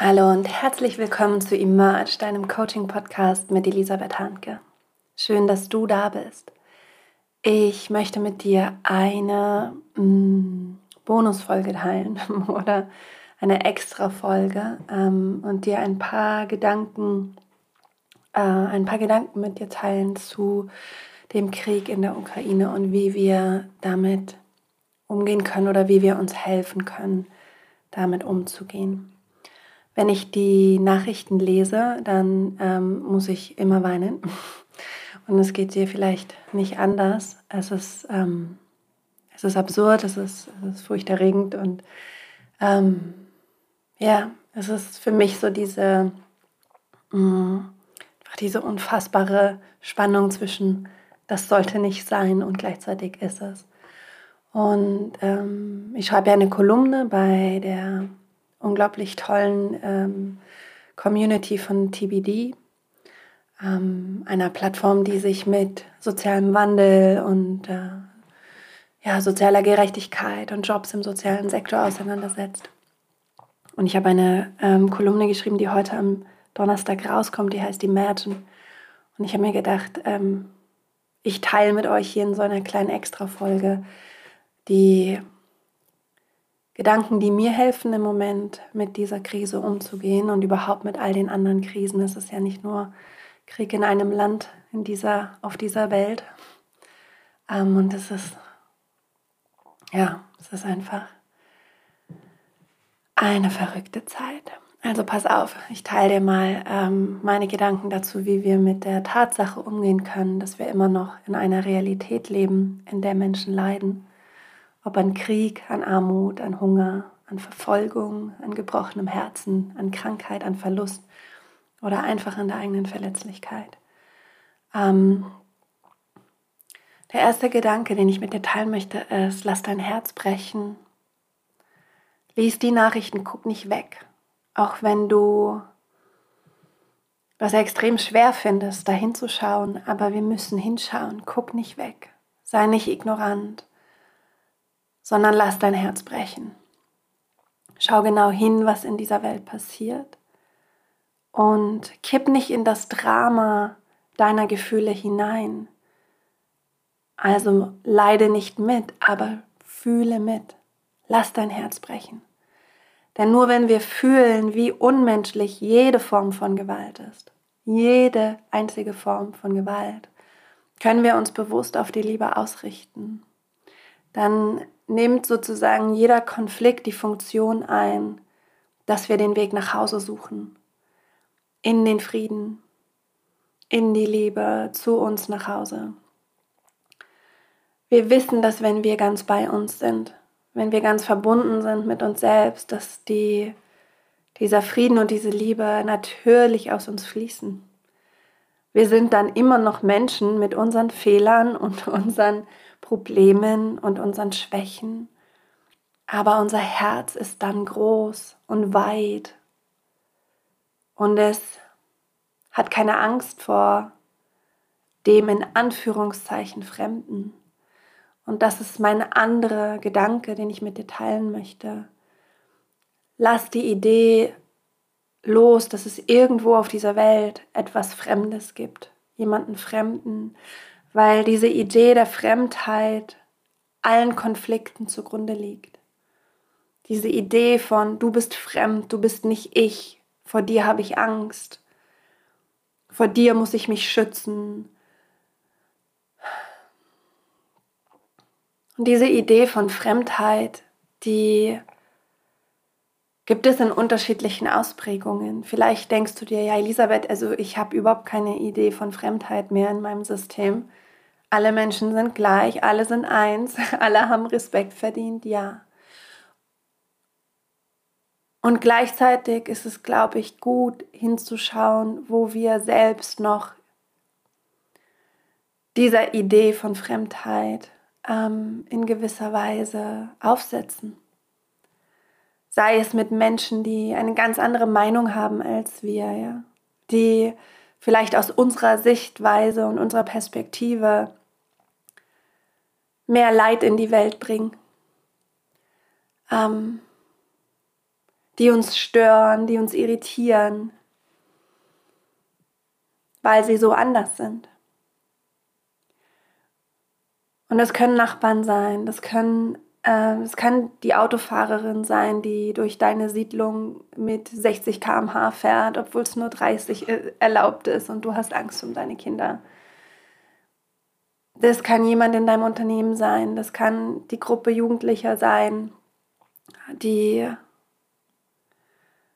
Hallo und herzlich willkommen zu Emerge, deinem Coaching-Podcast mit Elisabeth Hanke. Schön, dass du da bist. Ich möchte mit dir eine mm, Bonusfolge teilen oder eine Extra-Folge ähm, und dir ein paar Gedanken, äh, ein paar Gedanken mit dir teilen zu dem Krieg in der Ukraine und wie wir damit umgehen können oder wie wir uns helfen können, damit umzugehen. Wenn ich die Nachrichten lese, dann ähm, muss ich immer weinen. Und es geht dir vielleicht nicht anders. Es ist, ähm, es ist absurd, es ist, es ist furchterregend und ähm, ja, es ist für mich so diese, mh, mm, diese unfassbare Spannung zwischen, das sollte nicht sein und gleichzeitig ist es. Und ähm, ich schreibe ja eine Kolumne bei der unglaublich tollen ähm, Community von TBD, ähm, einer Plattform, die sich mit sozialem Wandel und äh, ja, sozialer Gerechtigkeit und Jobs im sozialen Sektor auseinandersetzt. Und ich habe eine ähm, Kolumne geschrieben, die heute am Donnerstag rauskommt, die heißt Imagine. Und ich habe mir gedacht, ähm, ich teile mit euch hier in so einer kleinen Extra-Folge die Gedanken, die mir helfen im Moment mit dieser Krise umzugehen und überhaupt mit all den anderen Krisen. Es ist ja nicht nur Krieg in einem Land in dieser, auf dieser Welt. Ähm, und es ist, ja, es ist einfach eine verrückte Zeit. Also pass auf, ich teile dir mal ähm, meine Gedanken dazu, wie wir mit der Tatsache umgehen können, dass wir immer noch in einer Realität leben, in der Menschen leiden ob an Krieg, an Armut, an Hunger, an Verfolgung, an gebrochenem Herzen, an Krankheit, an Verlust oder einfach an der eigenen Verletzlichkeit. Ähm, der erste Gedanke, den ich mit dir teilen möchte, ist, lass dein Herz brechen. Lies die Nachrichten, guck nicht weg. Auch wenn du das extrem schwer findest, da hinzuschauen, aber wir müssen hinschauen, guck nicht weg. Sei nicht ignorant sondern lass dein Herz brechen. Schau genau hin, was in dieser Welt passiert und kipp nicht in das Drama deiner Gefühle hinein. Also leide nicht mit, aber fühle mit. Lass dein Herz brechen. Denn nur wenn wir fühlen, wie unmenschlich jede Form von Gewalt ist, jede einzige Form von Gewalt, können wir uns bewusst auf die Liebe ausrichten. Dann nimmt sozusagen jeder Konflikt die Funktion ein, dass wir den Weg nach Hause suchen, in den Frieden, in die Liebe, zu uns nach Hause. Wir wissen, dass wenn wir ganz bei uns sind, wenn wir ganz verbunden sind mit uns selbst, dass die, dieser Frieden und diese Liebe natürlich aus uns fließen. Wir sind dann immer noch Menschen mit unseren Fehlern und unseren Problemen und unseren Schwächen, aber unser Herz ist dann groß und weit und es hat keine Angst vor dem in Anführungszeichen Fremden. Und das ist mein anderer Gedanke, den ich mit dir teilen möchte. Lass die Idee los, dass es irgendwo auf dieser Welt etwas Fremdes gibt, jemanden Fremden, weil diese Idee der Fremdheit allen Konflikten zugrunde liegt. Diese Idee von, du bist fremd, du bist nicht ich, vor dir habe ich Angst, vor dir muss ich mich schützen. Und diese Idee von Fremdheit, die gibt es in unterschiedlichen Ausprägungen. Vielleicht denkst du dir, ja, Elisabeth, also ich habe überhaupt keine Idee von Fremdheit mehr in meinem System. Alle Menschen sind gleich, alle sind eins, alle haben Respekt verdient, ja. Und gleichzeitig ist es, glaube ich, gut hinzuschauen, wo wir selbst noch dieser Idee von Fremdheit ähm, in gewisser Weise aufsetzen. Sei es mit Menschen, die eine ganz andere Meinung haben als wir, ja, die vielleicht aus unserer Sichtweise und unserer Perspektive mehr Leid in die Welt bringen. Ähm, die uns stören, die uns irritieren, weil sie so anders sind. Und das können Nachbarn sein, das können es kann die Autofahrerin sein, die durch deine Siedlung mit 60 km/h fährt, obwohl es nur 30 äh, erlaubt ist und du hast Angst um deine Kinder. Das kann jemand in deinem Unternehmen sein, das kann die Gruppe Jugendlicher sein, die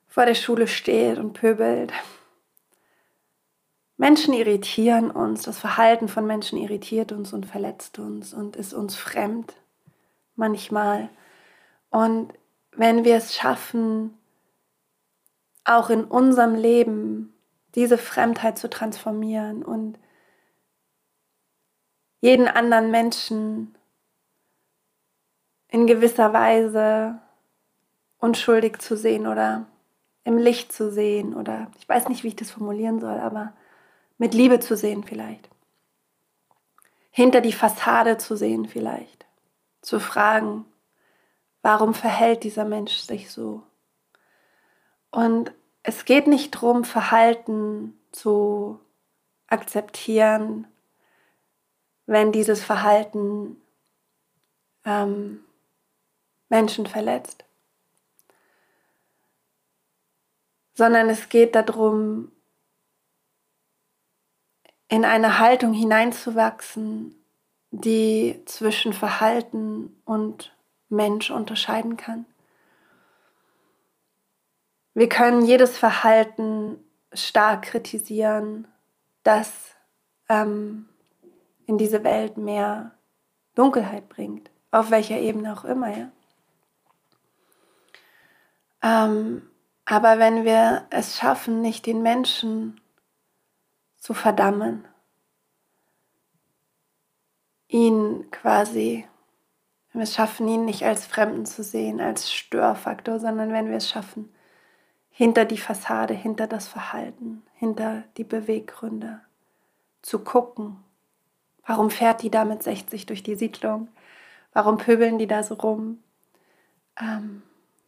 vor der Schule steht und pöbelt. Menschen irritieren uns, das Verhalten von Menschen irritiert uns und verletzt uns und ist uns fremd manchmal. Und wenn wir es schaffen, auch in unserem Leben diese Fremdheit zu transformieren und jeden anderen Menschen in gewisser Weise unschuldig zu sehen oder im Licht zu sehen oder ich weiß nicht, wie ich das formulieren soll, aber mit Liebe zu sehen vielleicht. Hinter die Fassade zu sehen vielleicht zu fragen, warum verhält dieser Mensch sich so? Und es geht nicht darum, Verhalten zu akzeptieren, wenn dieses Verhalten ähm, Menschen verletzt, sondern es geht darum, in eine Haltung hineinzuwachsen, die zwischen Verhalten und Mensch unterscheiden kann. Wir können jedes Verhalten stark kritisieren, das ähm, in diese Welt mehr Dunkelheit bringt, auf welcher Ebene auch immer. Ja? Ähm, aber wenn wir es schaffen, nicht den Menschen zu verdammen, ihn quasi, wenn wir es schaffen, ihn nicht als Fremden zu sehen, als Störfaktor, sondern wenn wir es schaffen, hinter die Fassade, hinter das Verhalten, hinter die Beweggründe zu gucken. Warum fährt die da mit 60 durch die Siedlung? Warum pöbeln die da so rum? Ähm,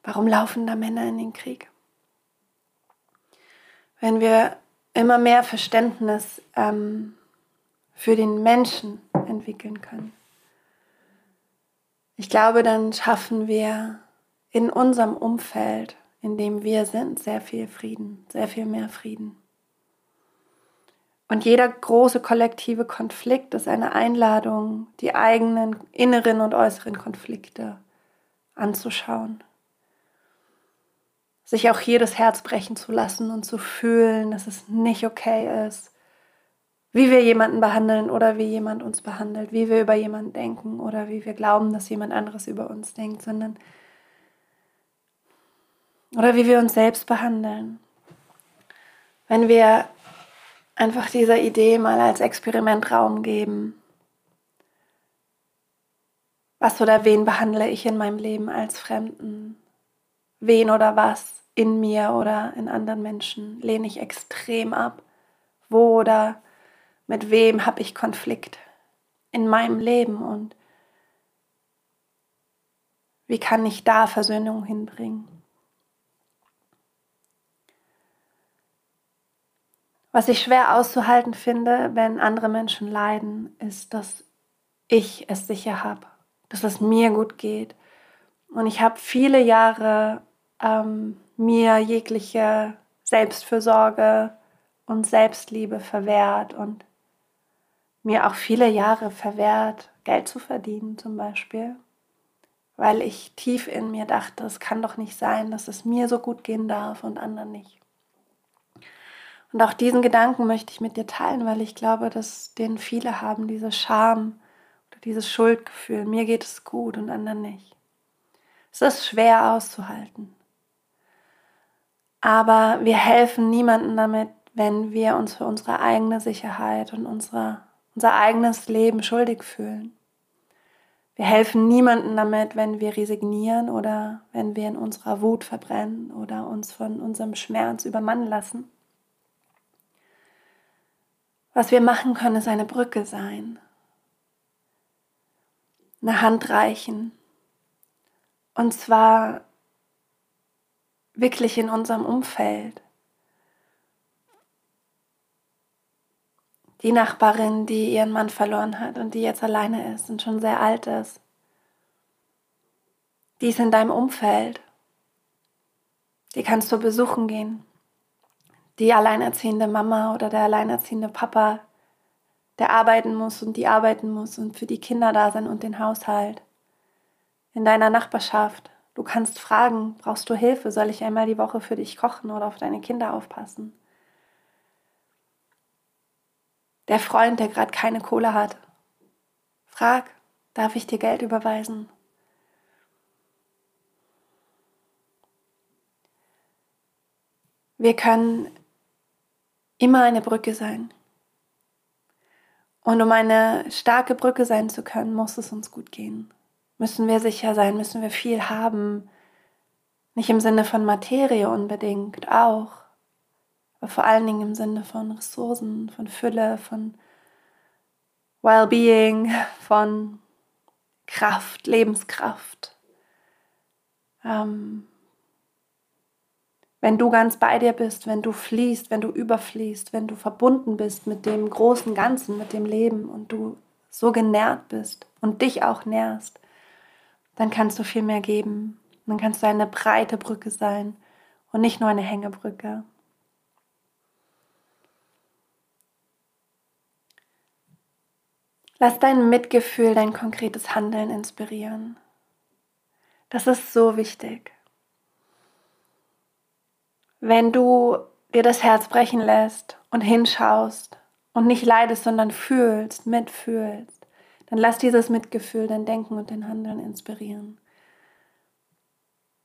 warum laufen da Männer in den Krieg? Wenn wir immer mehr Verständnis ähm, für den Menschen entwickeln können. Ich glaube, dann schaffen wir in unserem Umfeld, in dem wir sind, sehr viel Frieden, sehr viel mehr Frieden. Und jeder große kollektive Konflikt ist eine Einladung, die eigenen inneren und äußeren Konflikte anzuschauen. Sich auch hier das Herz brechen zu lassen und zu fühlen, dass es nicht okay ist, wie wir jemanden behandeln oder wie jemand uns behandelt, wie wir über jemanden denken oder wie wir glauben, dass jemand anderes über uns denkt, sondern oder wie wir uns selbst behandeln. Wenn wir einfach dieser Idee mal als Experiment Raum geben, was oder wen behandle ich in meinem Leben als Fremden? Wen oder was in mir oder in anderen Menschen lehne ich extrem ab? Wo oder mit wem habe ich Konflikt in meinem Leben und wie kann ich da Versöhnung hinbringen? Was ich schwer auszuhalten finde, wenn andere Menschen leiden, ist, dass ich es sicher habe, dass es mir gut geht. Und ich habe viele Jahre ähm, mir jegliche Selbstfürsorge und Selbstliebe verwehrt und mir auch viele Jahre verwehrt, Geld zu verdienen zum Beispiel, weil ich tief in mir dachte, es kann doch nicht sein, dass es mir so gut gehen darf und anderen nicht. Und auch diesen Gedanken möchte ich mit dir teilen, weil ich glaube, dass den viele haben, diese Scham oder dieses Schuldgefühl, mir geht es gut und anderen nicht. Es ist schwer auszuhalten. Aber wir helfen niemandem damit, wenn wir uns für unsere eigene Sicherheit und unsere unser eigenes Leben schuldig fühlen. Wir helfen niemandem damit, wenn wir resignieren oder wenn wir in unserer Wut verbrennen oder uns von unserem Schmerz übermannen lassen. Was wir machen können, ist eine Brücke sein, eine Hand reichen. Und zwar wirklich in unserem Umfeld. Die Nachbarin, die ihren Mann verloren hat und die jetzt alleine ist und schon sehr alt ist. Die ist in deinem Umfeld. Die kannst du besuchen gehen. Die alleinerziehende Mama oder der alleinerziehende Papa, der arbeiten muss und die arbeiten muss und für die Kinder da sein und den Haushalt. In deiner Nachbarschaft. Du kannst fragen, brauchst du Hilfe? Soll ich einmal die Woche für dich kochen oder auf deine Kinder aufpassen? Der Freund, der gerade keine Kohle hat. Frag, darf ich dir Geld überweisen? Wir können immer eine Brücke sein. Und um eine starke Brücke sein zu können, muss es uns gut gehen. Müssen wir sicher sein, müssen wir viel haben. Nicht im Sinne von Materie unbedingt, auch. Aber vor allen Dingen im Sinne von Ressourcen, von Fülle, von Wellbeing, von Kraft, Lebenskraft. Ähm, wenn du ganz bei dir bist, wenn du fließt, wenn du überfließt, wenn du verbunden bist mit dem großen Ganzen, mit dem Leben und du so genährt bist und dich auch nährst, dann kannst du viel mehr geben. Dann kannst du eine breite Brücke sein und nicht nur eine Hängebrücke. Lass dein Mitgefühl, dein konkretes Handeln inspirieren. Das ist so wichtig wenn du dir das Herz brechen lässt und hinschaust und nicht leidest, sondern fühlst, mitfühlst, dann lass dieses Mitgefühl dein Denken und dein Handeln inspirieren.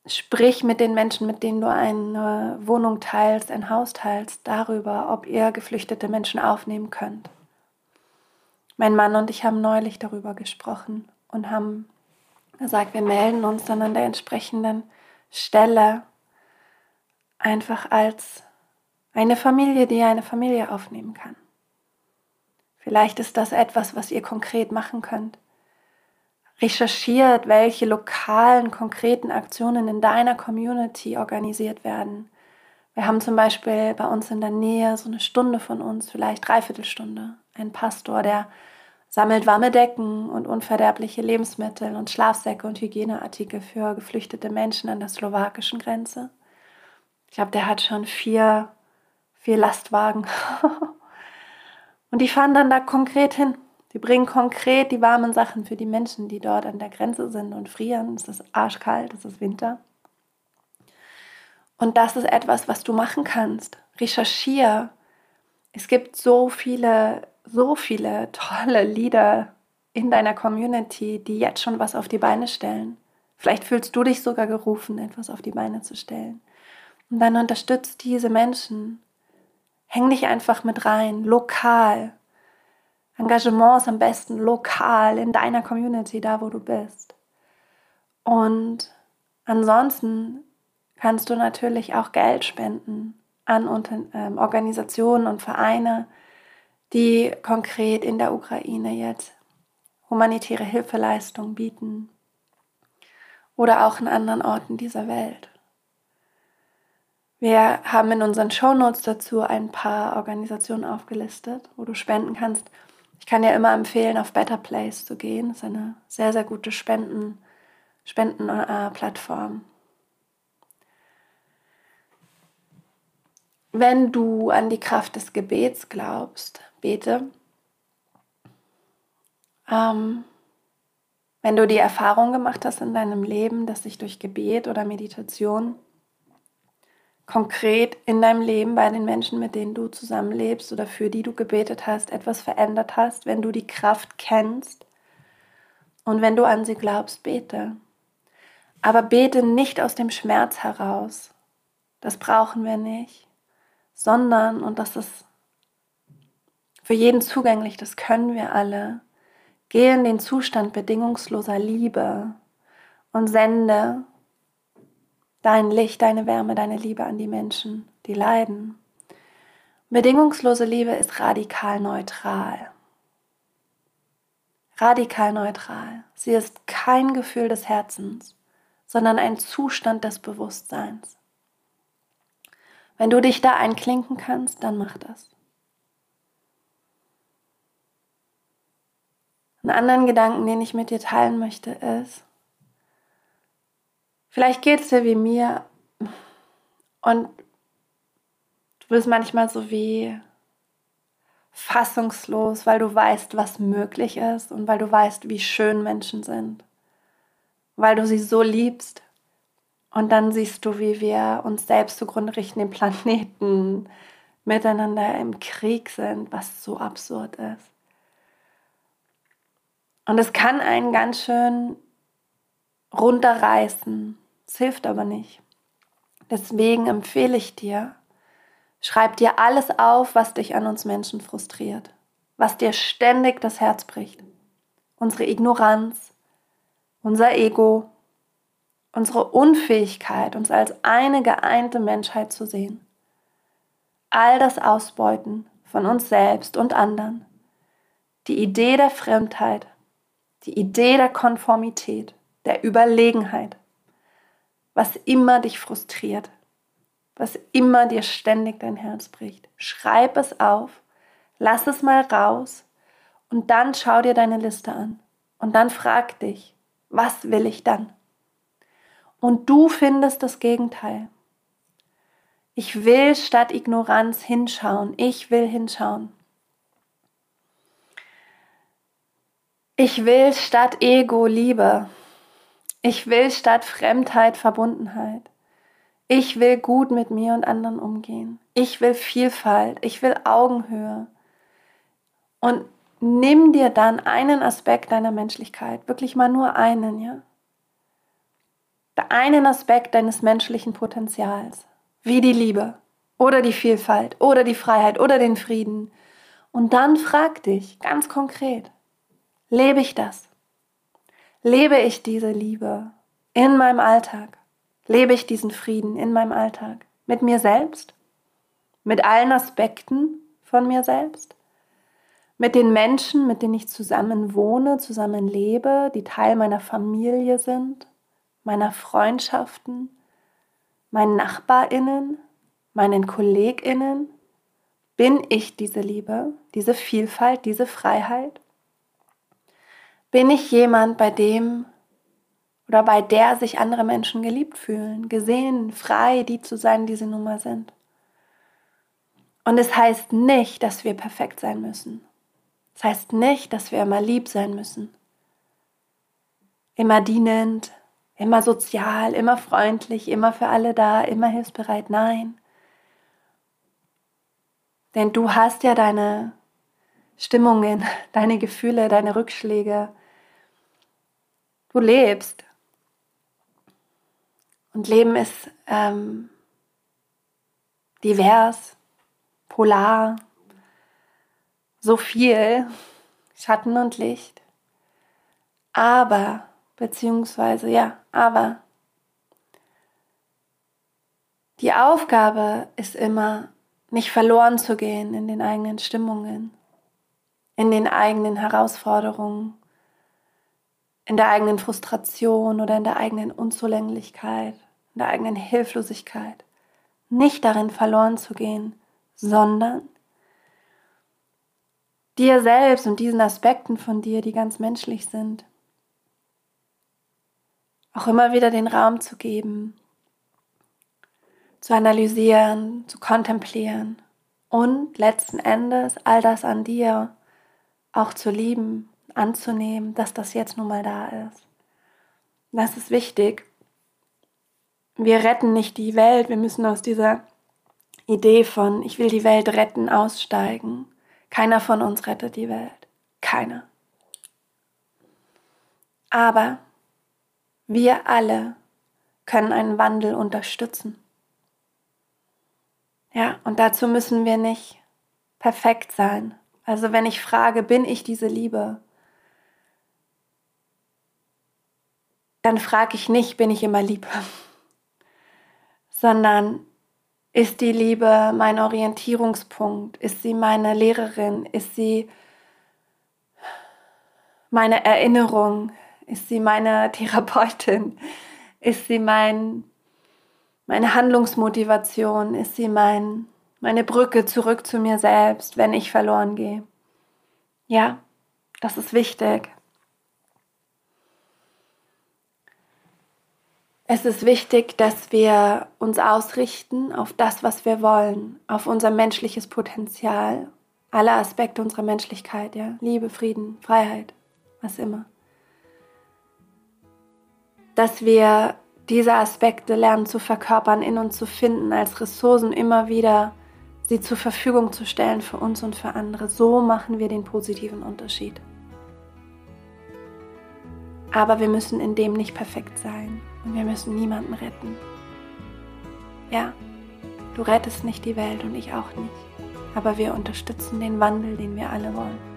Sprich mit den Menschen, mit denen du eine Wohnung teilst, ein Haus teilst, darüber, ob ihr geflüchtete Menschen aufnehmen könnt. Mein Mann und ich haben neulich darüber gesprochen und haben gesagt, wir melden uns dann an der entsprechenden Stelle einfach als eine Familie, die eine Familie aufnehmen kann. Vielleicht ist das etwas, was ihr konkret machen könnt. Recherchiert, welche lokalen, konkreten Aktionen in deiner Community organisiert werden. Wir haben zum Beispiel bei uns in der Nähe so eine Stunde von uns, vielleicht Dreiviertelstunde, einen Pastor, der sammelt warme Decken und unverderbliche Lebensmittel und Schlafsäcke und Hygieneartikel für geflüchtete Menschen an der slowakischen Grenze. Ich glaube, der hat schon vier, vier Lastwagen. und die fahren dann da konkret hin. Die bringen konkret die warmen Sachen für die Menschen, die dort an der Grenze sind und frieren. Es ist arschkalt, es ist Winter. Und das ist etwas, was du machen kannst. Recherchiere. Es gibt so viele, so viele tolle Lieder in deiner Community, die jetzt schon was auf die Beine stellen. Vielleicht fühlst du dich sogar gerufen, etwas auf die Beine zu stellen. Und dann unterstützt diese Menschen. Häng dich einfach mit rein, lokal. Engagement ist am besten lokal in deiner Community, da wo du bist. Und ansonsten kannst du natürlich auch Geld spenden an ähm, Organisationen und Vereine, die konkret in der Ukraine jetzt humanitäre Hilfeleistung bieten oder auch in anderen Orten dieser Welt. Wir haben in unseren Shownotes dazu ein paar Organisationen aufgelistet, wo du spenden kannst. Ich kann dir immer empfehlen, auf Better Place zu gehen. Das ist eine sehr, sehr gute Spenden, Spendenplattform. Wenn du an die Kraft des Gebets glaubst, bete. Ähm, wenn du die Erfahrung gemacht hast in deinem Leben, dass sich durch Gebet oder Meditation konkret in deinem Leben bei den Menschen, mit denen du zusammenlebst oder für die du gebetet hast, etwas verändert hast, wenn du die Kraft kennst und wenn du an sie glaubst, bete. Aber bete nicht aus dem Schmerz heraus. Das brauchen wir nicht, sondern, und das ist für jeden zugänglich, das können wir alle, gehe in den Zustand bedingungsloser Liebe und sende dein Licht, deine Wärme, deine Liebe an die Menschen, die leiden. Bedingungslose Liebe ist radikal neutral. Radikal neutral. Sie ist kein Gefühl des Herzens, sondern ein Zustand des Bewusstseins. Wenn du dich da einklinken kannst, dann mach das. Einen anderen Gedanken, den ich mit dir teilen möchte, ist, vielleicht geht es dir wie mir und du bist manchmal so wie fassungslos, weil du weißt, was möglich ist und weil du weißt, wie schön Menschen sind, weil du sie so liebst. Und dann siehst du, wie wir uns selbst zugrunde richten, den Planeten miteinander im Krieg sind, was so absurd ist. Und es kann einen ganz schön runterreißen. Es hilft aber nicht. Deswegen empfehle ich dir, schreib dir alles auf, was dich an uns Menschen frustriert, was dir ständig das Herz bricht. Unsere Ignoranz, unser Ego, unsere Unfähigkeit, uns als eine geeinte Menschheit zu sehen. All das Ausbeuten von uns selbst und anderen. Die Idee der Fremdheit, die Idee der Konformität, der Überlegenheit, was immer dich frustriert, was immer dir ständig dein Herz bricht. Schreib es auf, lass es mal raus und dann schau dir deine Liste an und dann frag dich, was will ich dann? Und du findest das Gegenteil. Ich will statt Ignoranz hinschauen. Ich will hinschauen. Ich will statt Ego Liebe. Ich will statt Fremdheit Verbundenheit. Ich will gut mit mir und anderen umgehen. Ich will Vielfalt. Ich will Augenhöhe. Und nimm dir dann einen Aspekt deiner Menschlichkeit, wirklich mal nur einen, ja? Einen Aspekt deines menschlichen Potenzials, wie die Liebe oder die Vielfalt oder die Freiheit oder den Frieden. Und dann frag dich ganz konkret, Lebe ich das? Lebe ich diese Liebe in meinem Alltag? Lebe ich diesen Frieden in meinem Alltag? Mit mir selbst? Mit allen Aspekten von mir selbst? Mit den Menschen, mit denen ich zusammen wohne, zusammen lebe, die Teil meiner Familie sind, meiner Freundschaften, meinen Nachbarinnen, meinen Kolleginnen? Bin ich diese Liebe, diese Vielfalt, diese Freiheit? Bin ich jemand, bei dem oder bei der sich andere Menschen geliebt fühlen, gesehen, frei, die zu sein, die sie nun mal sind? Und es heißt nicht, dass wir perfekt sein müssen. Es heißt nicht, dass wir immer lieb sein müssen. Immer dienend, immer sozial, immer freundlich, immer für alle da, immer hilfsbereit. Nein. Denn du hast ja deine Stimmungen, deine Gefühle, deine Rückschläge, du lebst. Und Leben ist ähm, divers, polar, so viel, Schatten und Licht. Aber, beziehungsweise, ja, aber die Aufgabe ist immer, nicht verloren zu gehen in den eigenen Stimmungen, in den eigenen Herausforderungen, in der eigenen Frustration oder in der eigenen Unzulänglichkeit, in der eigenen Hilflosigkeit, nicht darin verloren zu gehen, sondern dir selbst und diesen Aspekten von dir, die ganz menschlich sind, auch immer wieder den Raum zu geben, zu analysieren, zu kontemplieren und letzten Endes all das an dir auch zu lieben anzunehmen, dass das jetzt nun mal da ist. Das ist wichtig. Wir retten nicht die Welt, wir müssen aus dieser Idee von ich will die Welt retten aussteigen. Keiner von uns rettet die Welt. Keiner. Aber wir alle können einen Wandel unterstützen. Ja, und dazu müssen wir nicht perfekt sein. Also wenn ich frage, bin ich diese Liebe? Dann frage ich nicht, bin ich immer lieb, sondern ist die Liebe mein Orientierungspunkt? Ist sie meine Lehrerin? Ist sie meine Erinnerung? Ist sie meine Therapeutin? Ist sie mein, meine Handlungsmotivation? Ist sie mein, meine Brücke zurück zu mir selbst, wenn ich verloren gehe? Ja, das ist wichtig. Es ist wichtig, dass wir uns ausrichten auf das, was wir wollen, auf unser menschliches Potenzial, alle Aspekte unserer Menschlichkeit, ja, Liebe, Frieden, Freiheit, was immer. Dass wir diese Aspekte lernen zu verkörpern, in uns zu finden, als Ressourcen immer wieder sie zur Verfügung zu stellen für uns und für andere. So machen wir den positiven Unterschied. Aber wir müssen in dem nicht perfekt sein und wir müssen niemanden retten. Ja, du rettest nicht die Welt und ich auch nicht, aber wir unterstützen den Wandel, den wir alle wollen.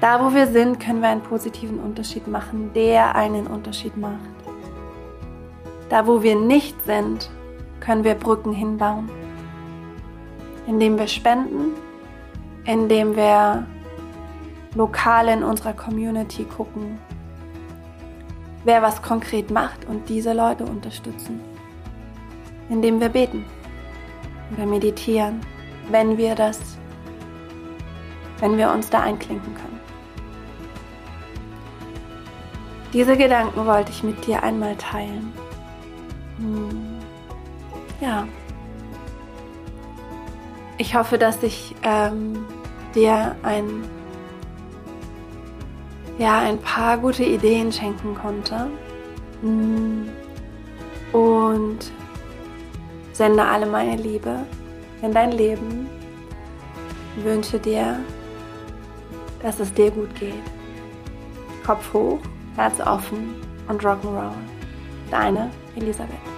Da, wo wir sind, können wir einen positiven Unterschied machen, der einen Unterschied macht. Da, wo wir nicht sind, können wir Brücken hinbauen, indem wir spenden, indem wir lokal in unserer Community gucken, wer was konkret macht und diese Leute unterstützen, indem wir beten oder meditieren, wenn wir das, wenn wir uns da einklinken können. Diese Gedanken wollte ich mit dir einmal teilen. Hm. Ja. Ich hoffe, dass ich ähm, dir ein ja, ein paar gute Ideen schenken konnte. Mm. Und sende alle meine Liebe in dein Leben. Wünsche dir, dass es dir gut geht. Kopf hoch, Herz offen und Rock'n'Roll. Deine Elisabeth.